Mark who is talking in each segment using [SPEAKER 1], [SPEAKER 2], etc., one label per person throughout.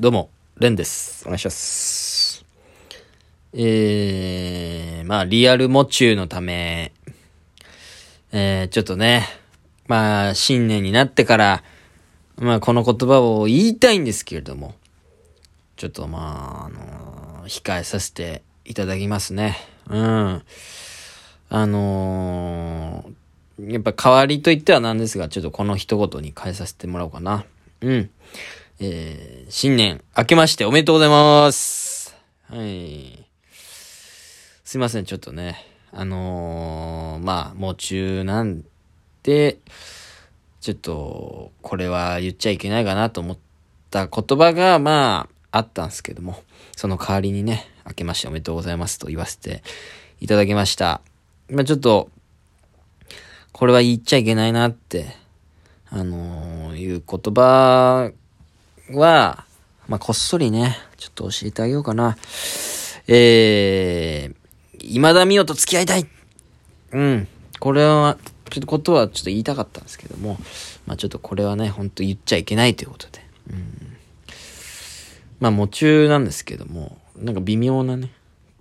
[SPEAKER 1] どうも、レンです。お願いします。えー、まあ、リアルモチューのため、えー、ちょっとね、まあ、新年になってから、まあ、この言葉を言いたいんですけれども、ちょっとまあ、あの控えさせていただきますね。うん。あのー、やっぱ代わりと言ってはなんですが、ちょっとこの一言に変えさせてもらおうかな。うん。えー、新年明けましておめでとうございます。はい。すいません、ちょっとね。あのー、まあ、もう中なんで、ちょっと、これは言っちゃいけないかなと思った言葉が、まあ、あったんですけども、その代わりにね、明けましておめでとうございますと言わせていただきました。まあ、ちょっと、これは言っちゃいけないなって、あのー、いう言葉は、まあ、こっそりね、ちょっと教えてあげようかな。えー、今田美桜と付き合いたいうん。これは、ちょっとことはちょっと言いたかったんですけども、まあちょっとこれはね、ほんと言っちゃいけないということで。うん。まあ、夢中なんですけども、なんか微妙なね、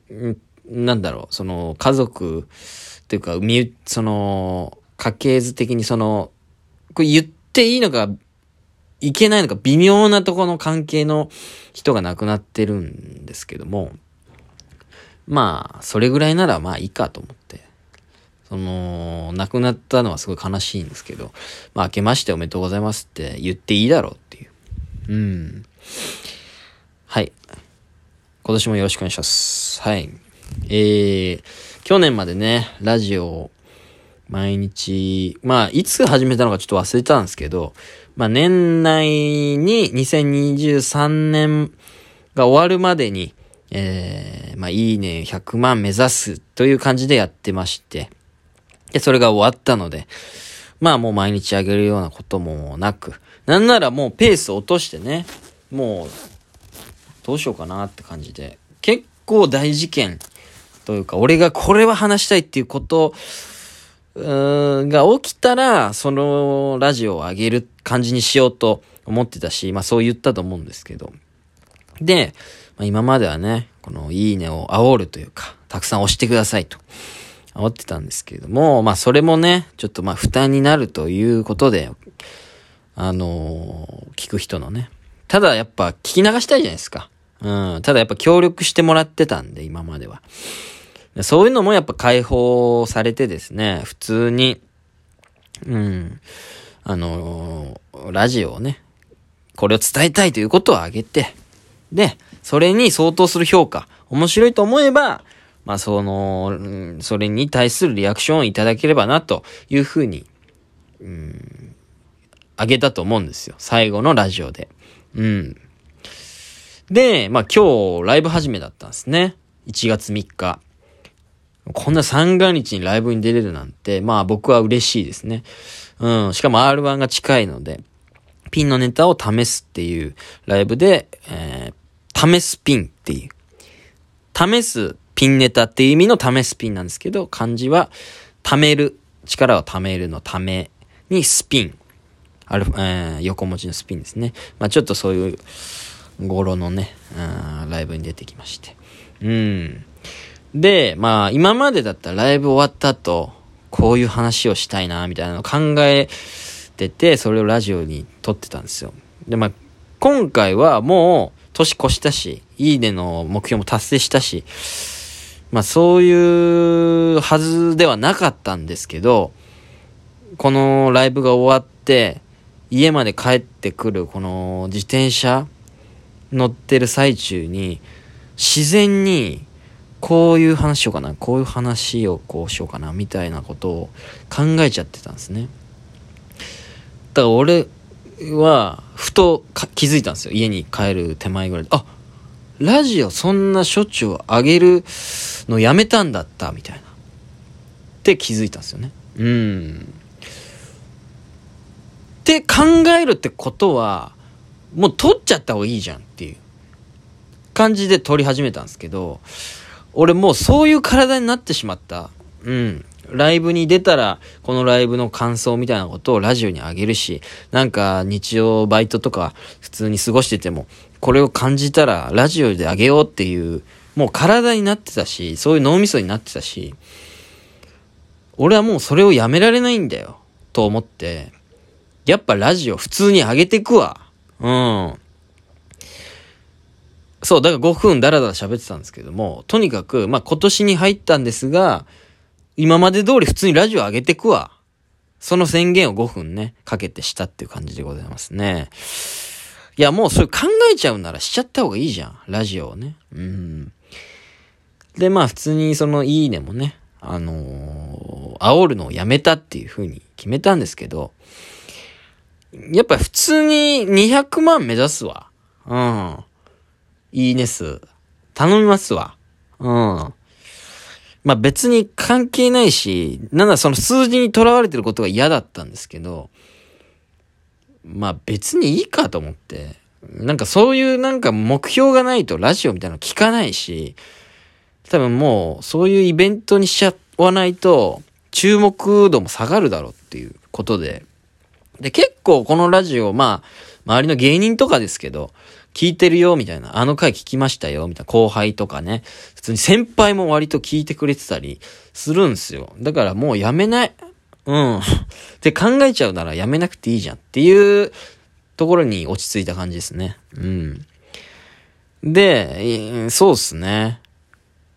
[SPEAKER 1] うん、なんだろう、その、家族、っていうか、み、その、家系図的にその、これ言っていいのか、いけないのか、微妙なところの関係の人が亡くなってるんですけども、まあ、それぐらいならまあいいかと思って。その、亡くなったのはすごい悲しいんですけど、まあ、明けましておめでとうございますって言っていいだろうっていう。うん。はい。今年もよろしくお願いします。はい。えー、去年までね、ラジオ毎日、まあ、いつ始めたのかちょっと忘れたんですけど、まあ、年内に2023年が終わるまでに、えー、まあ、いいね100万目指すという感じでやってまして、で、それが終わったので、まあもう毎日あげるようなこともなく、なんならもうペース落としてね、もう、どうしようかなって感じで、結構大事件というか、俺がこれは話したいっていうこと、うーんが起きたら、そのラジオを上げる感じにしようと思ってたし、まあそう言ったと思うんですけど。で、まあ、今まではね、このいいねを煽るというか、たくさん押してくださいと。煽ってたんですけれども、まあそれもね、ちょっとまあ負担になるということで、あのー聞く人のね。ただやっぱ聞き流したいじゃないですか。うん。ただやっぱ協力してもらってたんで、今までは。そういうのもやっぱ解放されてですね、普通に、うん。あのーラジオをね、これを伝えたいということをあげて、で、それに相当する評価、面白いと思えば、まあ、その、それに対するリアクションをいただければな、というふうに、うん、あげたと思うんですよ。最後のラジオで。うん。で、まあ、今日、ライブ始めだったんですね。1月3日。こんな三が日にライブに出れるなんて、まあ僕は嬉しいですね。うん。しかも R1 が近いので、ピンのネタを試すっていうライブで、えー、試すピンっていう。試すピンネタっていう意味の試すピンなんですけど、漢字は、貯める、力を貯めるのためにスピン。ある、えー、横文字のスピンですね。まあちょっとそういう、語呂のね、ライブに出てきまして。うん。で、まあ今までだったらライブ終わった後、こういう話をしたいな、みたいなのを考えてて、それをラジオに撮ってたんですよ。で、まあ今回はもう年越したし、いいねの目標も達成したし、まあそういうはずではなかったんですけど、このライブが終わって、家まで帰ってくるこの自転車乗ってる最中に、自然にこういう話しようかな、こういう話をこうしようかな、みたいなことを考えちゃってたんですね。だから俺は、ふと気づいたんですよ。家に帰る手前ぐらいで。あラジオそんなしょっちゅう上げるのやめたんだった、みたいな。って気づいたんですよね。うん。って考えるってことは、もう撮っちゃった方がいいじゃんっていう感じで撮り始めたんですけど、俺もうそういう体になってしまった。うん。ライブに出たら、このライブの感想みたいなことをラジオにあげるし、なんか日曜バイトとか普通に過ごしてても、これを感じたらラジオであげようっていう、もう体になってたし、そういう脳みそになってたし、俺はもうそれをやめられないんだよ、と思って、やっぱラジオ普通に上げてくわ。うん。そう、だから5分ダラダラ喋ってたんですけども、とにかく、まあ今年に入ったんですが、今まで通り普通にラジオ上げてくわ。その宣言を5分ね、かけてしたっていう感じでございますね。いや、もうそれ考えちゃうならしちゃった方がいいじゃん。ラジオをね。うん。で、まあ普通にそのいいねもね、あのー、煽るのをやめたっていう風に決めたんですけど、やっぱ普通に200万目指すわ。うん。いいね数。頼みますわ。うん。まあ別に関係ないし、なんだその数字にとらわれてることが嫌だったんですけど、まあ別にいいかと思って。なんかそういうなんか目標がないとラジオみたいなの聞かないし、多分もうそういうイベントにしちゃわないと注目度も下がるだろうっていうことで。で、結構このラジオ、まあ、周りの芸人とかですけど、聞いてるよ、みたいな。あの回聞きましたよ、みたいな。後輩とかね。普通に先輩も割と聞いてくれてたりするんすよ。だからもうやめない。うん。って考えちゃうならやめなくていいじゃんっていうところに落ち着いた感じですね。うん。で、そうっすね。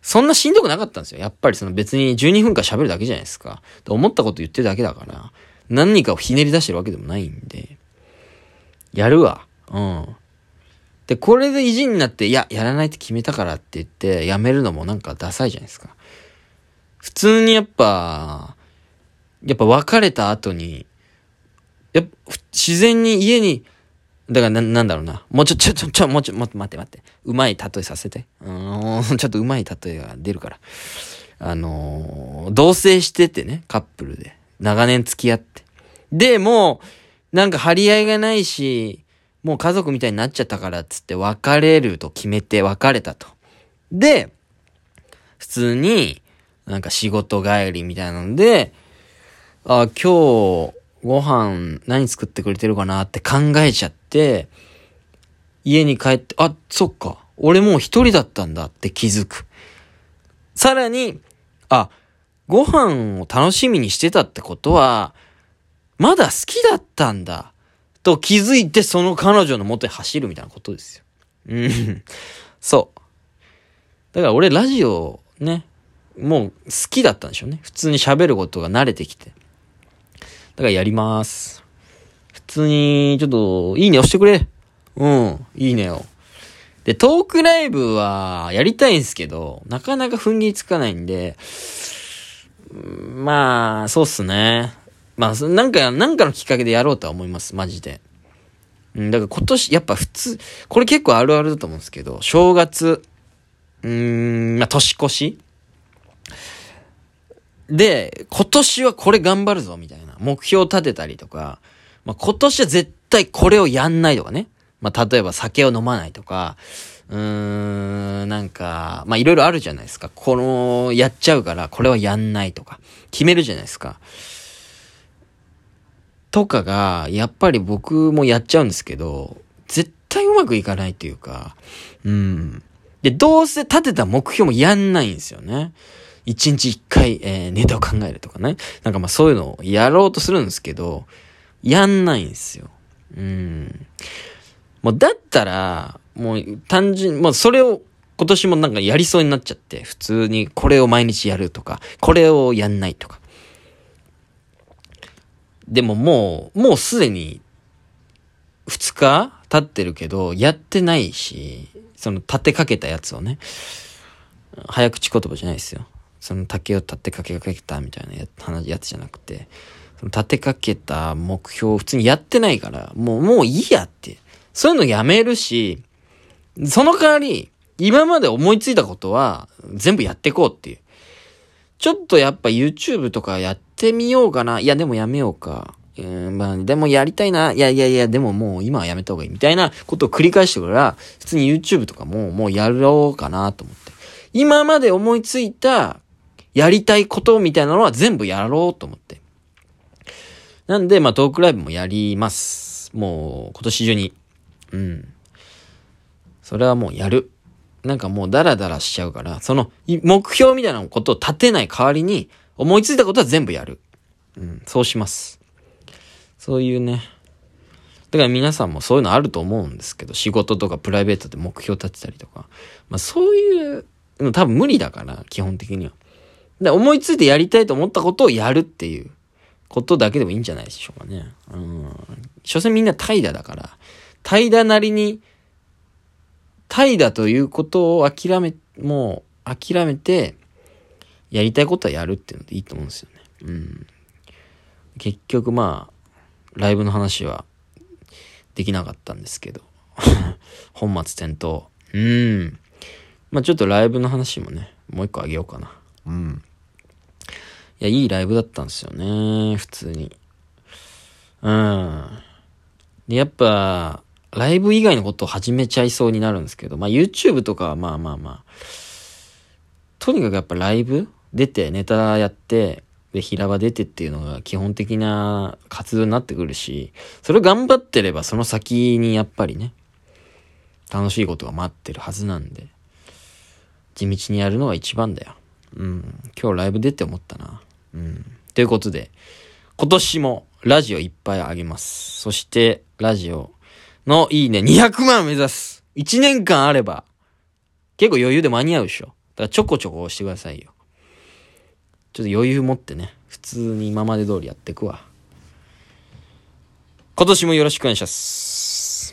[SPEAKER 1] そんなしんどくなかったんですよ。やっぱりその別に12分間喋るだけじゃないですか。思ったこと言ってるだけだから、何かをひねり出してるわけでもないんで、やるわ。うん。で、これで意地になって、いや、やらないって決めたからって言って、やめるのもなんかダサいじゃないですか。普通にやっぱ、やっぱ別れた後に、やっぱ、自然に家に、だからな、なんだろうな。もうちょ、ちょ、ちょ、ちょ、もうちょ、待って待って待って。うまい例えさせて。うん、ちょっとうまい例えが出るから。あのー、同棲しててね、カップルで。長年付き合って。で、もう、なんか張り合いがないし、もう家族みたいになっちゃったからっつって別れると決めて別れたと。で、普通に、なんか仕事帰りみたいなので、あ、今日、ご飯何作ってくれてるかなって考えちゃって、家に帰って、あ、そっか。俺もう一人だったんだって気づく。さらに、あ、ご飯を楽しみにしてたってことは、まだ好きだったんだ。と気づいてその彼女の元に走るみたいなことですよ。うん。そう。だから俺ラジオね、もう好きだったんでしょうね。普通に喋ることが慣れてきて。だからやります。普通に、ちょっと、いいね押してくれ。うん、いいねを。で、トークライブはやりたいんですけど、なかなか踏ん切りつかないんで、まあ、そうっすね。まあ、なんか、なんかのきっかけでやろうとは思います、マジで。うん、だから今年、やっぱ普通、これ結構あるあるだと思うんですけど、正月、うーん、まあ、年越しで、今年はこれ頑張るぞ、みたいな。目標を立てたりとか、まあ、今年は絶対これをやんないとかね。まあ、例えば酒を飲まないとか、うーん、なんか、まあ、いろいろあるじゃないですか。この、やっちゃうから、これはやんないとか、決めるじゃないですか。とかが、やっぱり僕もやっちゃうんですけど、絶対うまくいかないというか、うん。で、どうせ立てた目標もやんないんですよね。一日一回、えー、ネタを考えるとかね。なんかまあそういうのをやろうとするんですけど、やんないんですよ。うん。もうだったら、もう単純、もうそれを今年もなんかやりそうになっちゃって、普通にこれを毎日やるとか、これをやんないとか。でももう、もうすでに、2日経ってるけど、やってないし、その立てかけたやつをね、早口言葉じゃないですよ。その竹を立てかけかけたみたいなや話やつじゃなくて、その立てかけた目標を普通にやってないから、もう、もういいやって。そういうのやめるし、その代わり、今まで思いついたことは全部やっていこうっていう。ちょっとやっぱ YouTube とかやってみようかな。いや、でもやめようか。うん、まあ、でもやりたいな。いやいやいや、でももう今はやめた方がいい。みたいなことを繰り返してから、普通に YouTube とかももうやろうかなと思って。今まで思いついたやりたいことみたいなのは全部やろうと思って。なんで、まあトークライブもやります。もう今年中に。うん。それはもうやる。なんかもうダラダラしちゃうから、その目標みたいなことを立てない代わりに、思いついたことは全部やる。うん、そうします。そういうね。だから皆さんもそういうのあると思うんですけど、仕事とかプライベートで目標立てたりとか。まあそういうの多分無理だから、基本的には。で、思いついてやりたいと思ったことをやるっていうことだけでもいいんじゃないでしょうかね。うん。所詮みんな怠惰だから、怠惰なりに、怠惰ということを諦め、もう諦めて、やりたいことはやるっていうのでいいと思うんですよね。うん。結局まあ、ライブの話はできなかったんですけど。本末転倒。うん。まあちょっとライブの話もね、もう一個あげようかな。うん。いや、いいライブだったんですよね。普通に。うん。で、やっぱ、ライブ以外のことを始めちゃいそうになるんですけど、まあ YouTube とかはまあまあまあ。とにかくやっぱライブ出て、ネタやって、で、平場出てっていうのが基本的な活動になってくるし、それを頑張ってればその先にやっぱりね、楽しいことが待ってるはずなんで、地道にやるのが一番だよ。うん。今日ライブ出て思ったな。うん。ということで、今年もラジオいっぱいあげます。そして、ラジオのいいね200万目指す。1年間あれば、結構余裕で間に合うでしょ。だからちょこちょこ押してくださいよ。ちょっと余裕持ってね、普通に今まで通りやっていくわ。今年もよろしくお願いします。